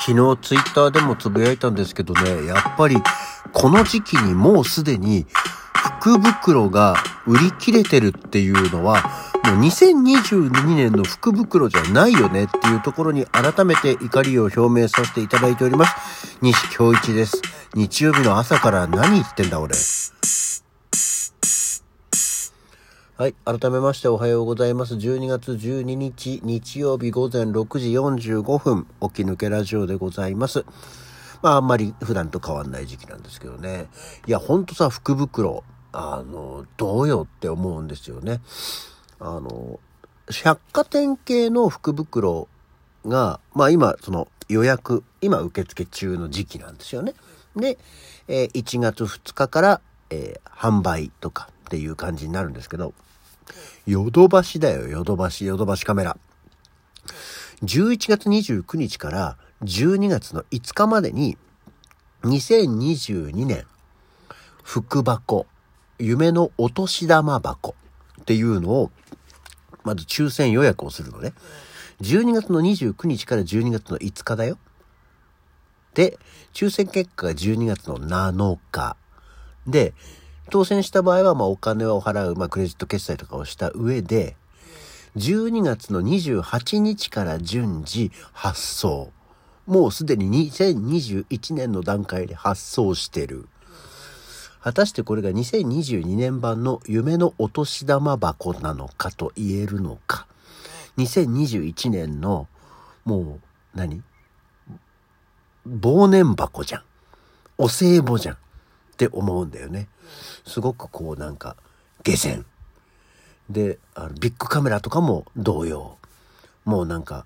昨日ツイッターでもつぶやいたんですけどね、やっぱりこの時期にもうすでに福袋が売り切れてるっていうのは、もう2022年の福袋じゃないよねっていうところに改めて怒りを表明させていただいております。西京一です。日曜日の朝から何言ってんだ俺。はい。改めましておはようございます。12月12日日曜日午前6時45分、起き抜けラジオでございます。まあ、あんまり普段と変わんない時期なんですけどね。いや、ほんとさ、福袋、あの、どうよって思うんですよね。あの、百貨店系の福袋が、まあ今、その予約、今受付中の時期なんですよね。で、えー、1月2日から、えー、販売とかっていう感じになるんですけど、ヨドバシだよ、ヨドバシ、ヨドバシカメラ。11月29日から12月の5日までに、2022年、福箱、夢のお年玉箱っていうのを、まず抽選予約をするのね。12月の29日から12月の5日だよ。で、抽選結果が12月の7日。で、当選した場合は、まあ、お金を払う、まあ、クレジット決済とかをした上で、12月の28日から順次発送。もうすでに2021年の段階で発送してる。果たしてこれが2022年版の夢のお年玉箱なのかと言えるのか。2021年の、もう何、忘年箱じゃん。お歳暮じゃん。って思うんだよね。すごくこうなんか、下船。で、あのビッグカメラとかも同様。もうなんか、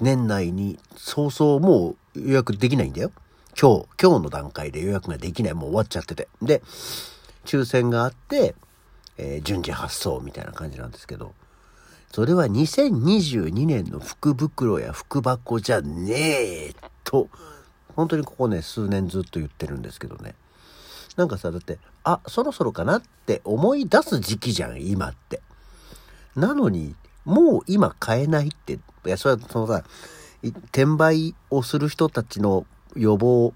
年内に早々もう予約できないんだよ。今日、今日の段階で予約ができない。もう終わっちゃってて。で、抽選があって、えー、順次発送みたいな感じなんですけど、それは2022年の福袋や福箱じゃねえと、本当にここね、数年ずっと言ってるんですけどね。なんかさ、だって、あ、そろそろかなって思い出す時期じゃん、今って。なのに、もう今買えないって、いや、それはそのさ、転売をする人たちの予防、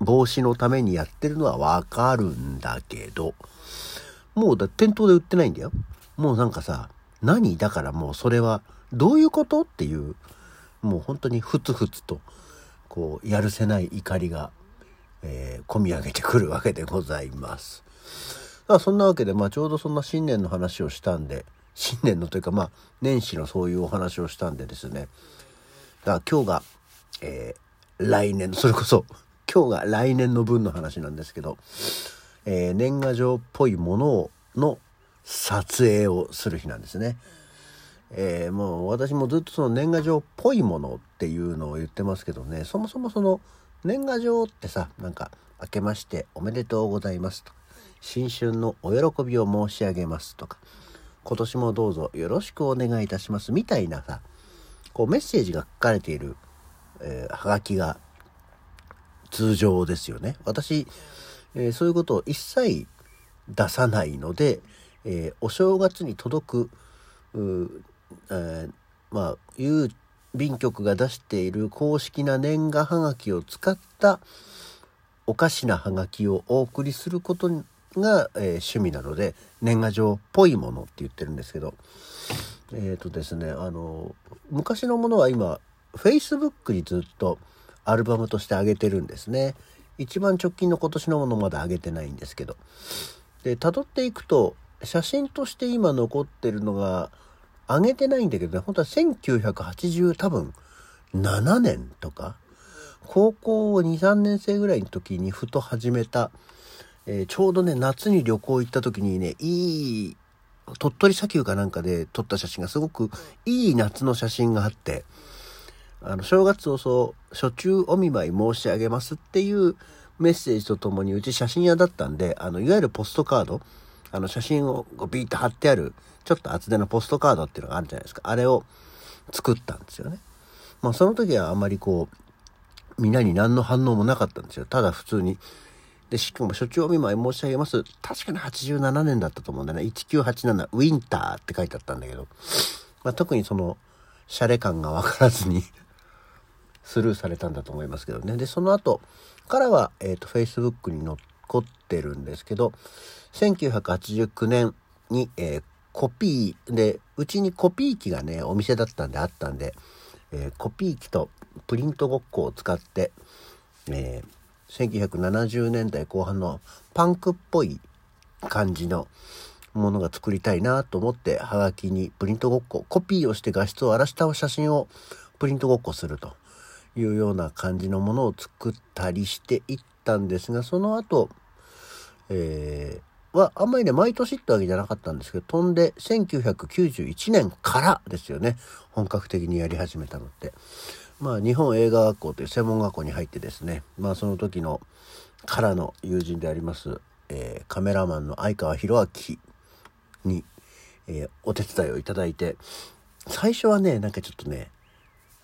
防止のためにやってるのはわかるんだけど、もうだ、店頭で売ってないんだよ。もうなんかさ、何だからもうそれは、どういうことっていう、もう本当にふつふつと、こう、やるせない怒りがえ、込み上げてくるわけでございます。あそんなわけで、まあ、ちょうどそんな新年の話をしたんで、新年のというか、まあ、年始のそういうお話をしたんでですね、だから今日が、えー、来年の、それこそ、今日が来年の分の話なんですけど、えー、年賀状っぽいものをの撮影をする日なんですね。えー、もう私もずっとその年賀状っぽいものっていうのを言ってますけどね、そもそもその年賀状ってさ、なんか、明けましておめでとうございますとか。新春のお喜びを申し上げますとか、今年もどうぞよろしくお願いいたしますみたいなさ、こうメッセージが書かれている、えー、はがきが通常ですよね。私、えー、そういうことを一切出さないので、えー、お正月に届く、えー、まあ、ゆう便局が出している公式な年賀はがきを使ったおかしなはがきをお送りすることが、えー、趣味なので年賀状っぽいものって言ってるんですけどえっ、ー、とですねあの昔のものは今 Facebook にずっとアルバムとして上げてるんですね。一番直近の今年のものまだ上げてないんですけど。で辿っていくと写真として今残ってるのが上げてないんだけどね、本当は1980多分7年とか、高校2、3年生ぐらいの時にふと始めた、えー、ちょうどね、夏に旅行行った時にね、いい、鳥取砂丘かなんかで撮った写真がすごくいい夏の写真があって、あの、正月早々、初中お見舞い申し上げますっていうメッセージとともに、うち写真屋だったんで、あの、いわゆるポストカード、あの、写真をビーッと貼ってある、ちょっと厚手のポストカードっていうのがあるじゃないですか。あれを作ったんですよね。まあその時はあんまりこう、みんなに何の反応もなかったんですよ。ただ普通に。で、しかも所長お見舞い申し上げます。確かに87年だったと思うんだよね。1987ウィンターって書いてあったんだけど、まあ特にその、シャレ感がわからずに スルーされたんだと思いますけどね。で、その後からは、えっ、ー、と、Facebook に残ってるんですけど、1989年に、えー、コピーで、うちにコピー機がね、お店だったんであったんで、えー、コピー機とプリントごっこを使って、えー、1970年代後半のパンクっぽい感じのものが作りたいなと思って、はがきにプリントごっこ、コピーをして画質を荒らした写真をプリントごっこするというような感じのものを作ったりしていったんですが、その後、えー、はあんまりね、毎年ってわけじゃなかったんですけど、飛んで1991年からですよね、本格的にやり始めたのって。まあ、日本映画学校という専門学校に入ってですね、まあ、その時のからの友人であります、えー、カメラマンの相川博明に、えー、お手伝いをいただいて、最初はね、なんかちょっとね、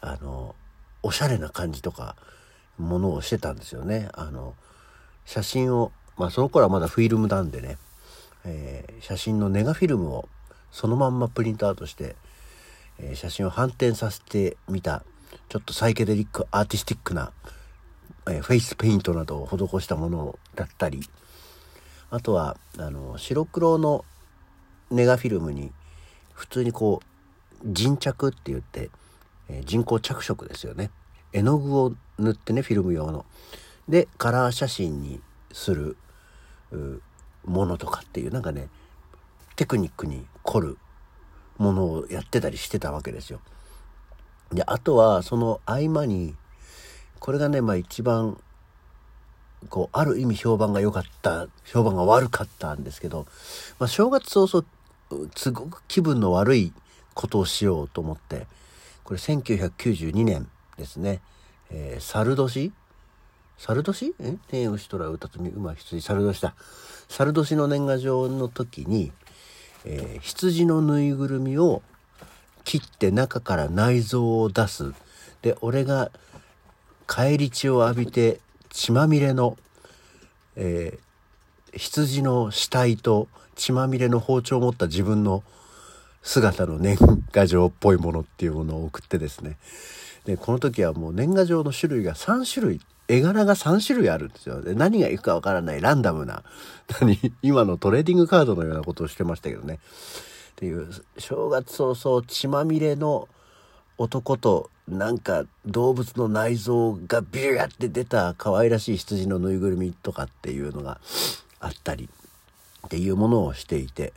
あの、おしゃれな感じとか、ものをしてたんですよね。あの、写真を、まあその頃はまだフィルムなんでね、えー、写真のネガフィルムをそのまんまプリントアウトして、えー、写真を反転させてみた、ちょっとサイケデリック、アーティスティックな、えー、フェイスペイントなどを施したものだったり、あとは、あの、白黒のネガフィルムに普通にこう人着って言って、えー、人工着色ですよね。絵の具を塗ってねフィルム用の。でカラー写真にする。ものとかっていうなんかねテクニックに凝るものをやってたりしてたわけですよ。であとはその合間にこれがねまあ一番こうある意味評判が良かった評判が悪かったんですけど、まあ、正月早々すごく気分の悪いことをしようと思って、これ1992年ですね。えー、猿年猿年？え？天牛虎歌と馬羊猿年だ。猿年の年賀状の時に、えー、羊のぬいぐるみを切って中から内臓を出す。で、俺が返り血を浴びて血まみれの、えー、羊の死体と血まみれの包丁を持った自分の姿の年賀状っぽいものっていうものを送ってですねでこの時はもう年賀状の種類が3種類絵柄が3種類あるんですよ。で何がいくかわからないランダムな 何今のトレーディングカードのようなことをしてましたけどね。っていう正月早々血まみれの男となんか動物の内臓がビューって出た可愛らしい羊のぬいぐるみとかっていうのがあったりっていうものをしていて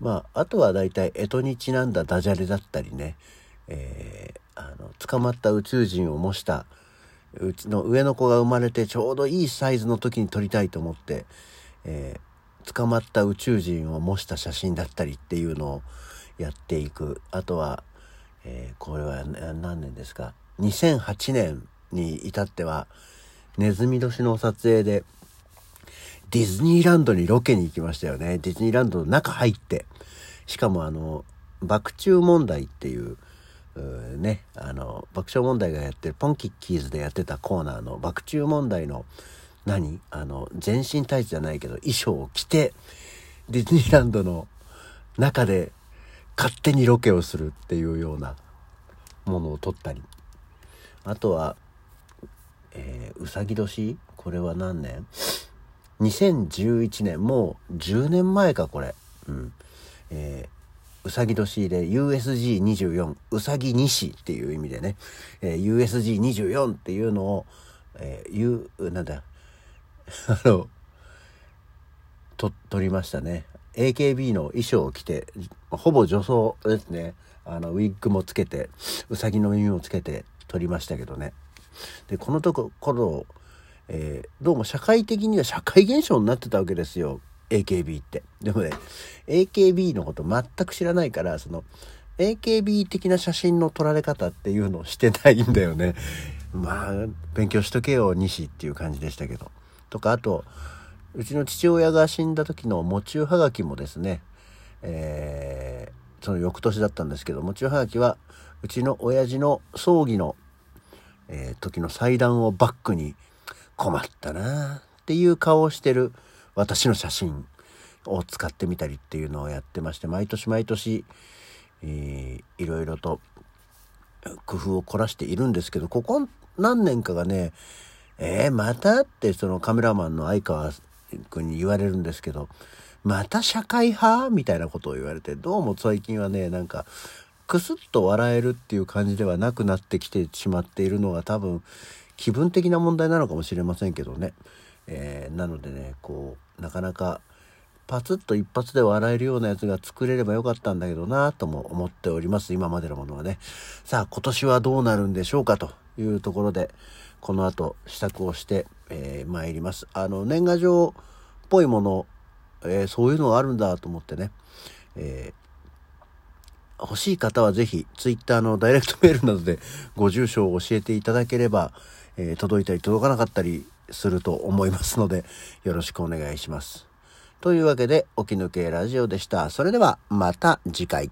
まああとは大体干支にちなんだダジャレだったりね、えー、あの捕まった宇宙人を模したうちの上の子が生まれてちょうどいいサイズの時に撮りたいと思って、えー、捕まった宇宙人を模した写真だったりっていうのをやっていくあとは、えー、これは何年ですか？2008年に至ってはネズミ年の撮影でディズニーランドにロケに行きましたよね。ディズニーランドの中入って。しかもあの、爆中問題っていう、うね、あの、爆笑問題がやってる、ポンキッキーズでやってたコーナーの爆中問題の、何？あの、全身タイツじゃないけど、衣装を着て、ディズニーランドの中で勝手にロケをするっていうようなものを撮ったり。あとは、えー、うさぎ年？これは何年？2011年、もう10年前か、これ。うん。えー、うさぎ年で USG24、うさぎ西っていう意味でね、えー、USG24 っていうのを、えー、U、なんだ、あの、と、撮りましたね。AKB の衣装を着て、ほぼ女装ですね。あの、ウィッグもつけて、うさぎの耳もつけて撮りましたけどね。で、このとこ、頃、えー、どうも社会的には社会現象になってたわけですよ AKB って。でもね AKB のこと全く知らないからその AKB 的な写真の撮られ方っていうのをしてないんだよね。まあ勉強しとけよ西っていう感じでしたけど。とかあとうちの父親が死んだ時の喪中はがきもですね、えー、その翌年だったんですけど喪中はがきはうちの親父の葬儀の、えー、時の祭壇をバックに困ったなっていう顔をしてる私の写真を使ってみたりっていうのをやってまして毎年毎年、えー、いろいろと工夫を凝らしているんですけど、ここ何年かがね、えー、またってそのカメラマンの相川君に言われるんですけど、また社会派？みたいなことを言われて、どうも最近はね、なんか、くすっと笑えるっていう感じではなくなってきてしまっているのが多分、気分的な問題なのかもしれませんけどね。えー、なのでね、こう、なかなか、パツッと一発で笑えるようなやつが作れればよかったんだけどなとも思っております。今までのものはね。さあ、今年はどうなるんでしょうか？というところで、この後支度をして、えー、参ります。あの、年賀状っぽいもの、えー、そういうのがあるんだと思ってね、えー、欲しい方はぜひ、ツイッターのダイレクトメールなどでご住所を教えていただければ、えー、届いたり届かなかったりすると思いますので、よろしくお願いします。というわけで、起き抜けラジオでした。それでは、また次回。